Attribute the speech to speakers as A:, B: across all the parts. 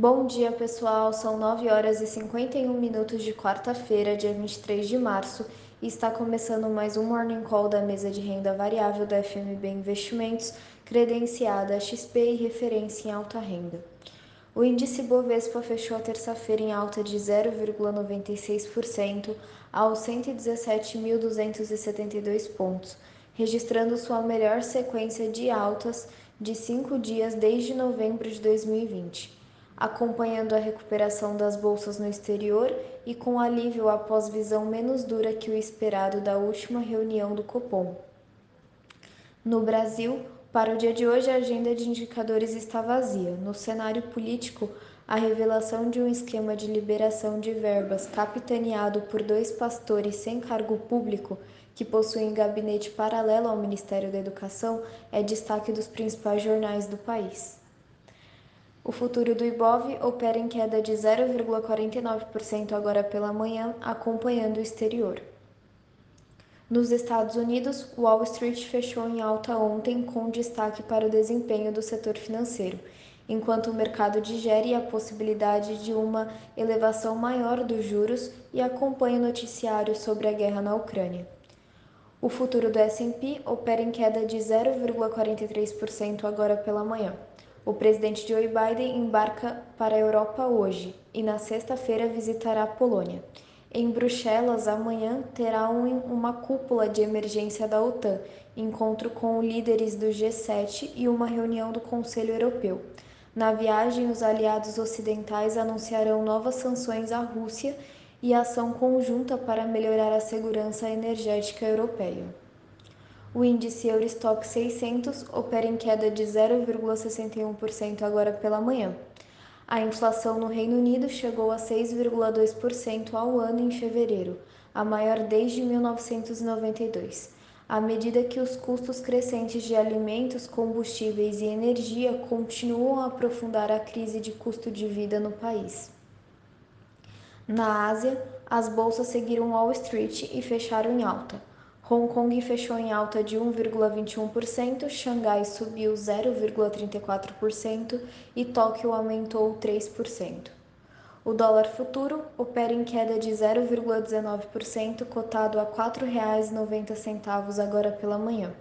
A: Bom dia, pessoal. São 9 horas e 51 minutos de quarta-feira, dia 23 de março, e está começando mais um Morning Call da mesa de renda variável da FMB Investimentos, credenciada XP e referência em alta renda. O índice Bovespa fechou a terça-feira em alta de 0,96% aos 117.272 pontos, registrando sua melhor sequência de altas de cinco dias desde novembro de 2020, acompanhando a recuperação das bolsas no exterior e com alívio após visão menos dura que o esperado da última reunião do Copom. No Brasil, para o dia de hoje, a agenda de indicadores está vazia. No cenário político, a revelação de um esquema de liberação de verbas capitaneado por dois pastores sem cargo público que possuem gabinete paralelo ao Ministério da Educação é destaque dos principais jornais do país. O futuro do Ibov opera em queda de 0,49% agora pela manhã, acompanhando o exterior. Nos Estados Unidos, Wall Street fechou em alta ontem, com destaque para o desempenho do setor financeiro enquanto o mercado digere a possibilidade de uma elevação maior dos juros e acompanha o noticiário sobre a guerra na Ucrânia. O futuro do S&P opera em queda de 0,43% agora pela manhã. O presidente Joe Biden embarca para a Europa hoje e na sexta-feira visitará a Polônia. Em Bruxelas, amanhã terá um, uma cúpula de emergência da OTAN, encontro com líderes do G7 e uma reunião do Conselho Europeu. Na viagem, os aliados ocidentais anunciarão novas sanções à Rússia e ação conjunta para melhorar a segurança energética europeia. O índice Eurostock 600 opera em queda de 0,61% agora pela manhã. A inflação no Reino Unido chegou a 6,2% ao ano em fevereiro, a maior desde 1992 à medida que os custos crescentes de alimentos, combustíveis e energia continuam a aprofundar a crise de custo de vida no país. Na Ásia, as bolsas seguiram Wall Street e fecharam em alta. Hong Kong fechou em alta de 1,21%, Xangai subiu 0,34% e Tóquio aumentou 3%. O dólar futuro opera em queda de 0,19%, cotado a R$ 4,90 agora pela manhã.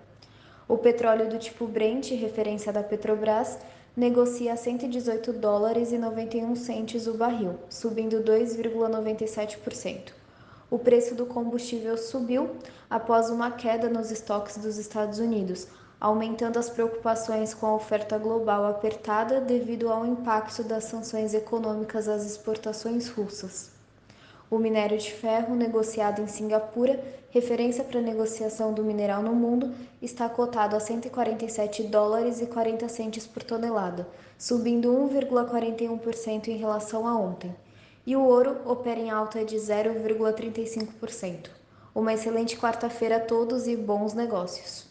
A: O petróleo do tipo Brent, referência da Petrobras, negocia a 118 dólares e 91 centes o barril, subindo 2,97%. O preço do combustível subiu após uma queda nos estoques dos Estados Unidos, aumentando as preocupações com a oferta global apertada devido ao impacto das sanções econômicas às exportações russas. O minério de ferro, negociado em Singapura, referência para a negociação do mineral no mundo, está cotado a 147 dólares e 40 centes por tonelada, subindo 1,41% em relação a ontem. E o ouro opera em alta de 0,35%. Uma excelente quarta-feira a todos e bons negócios!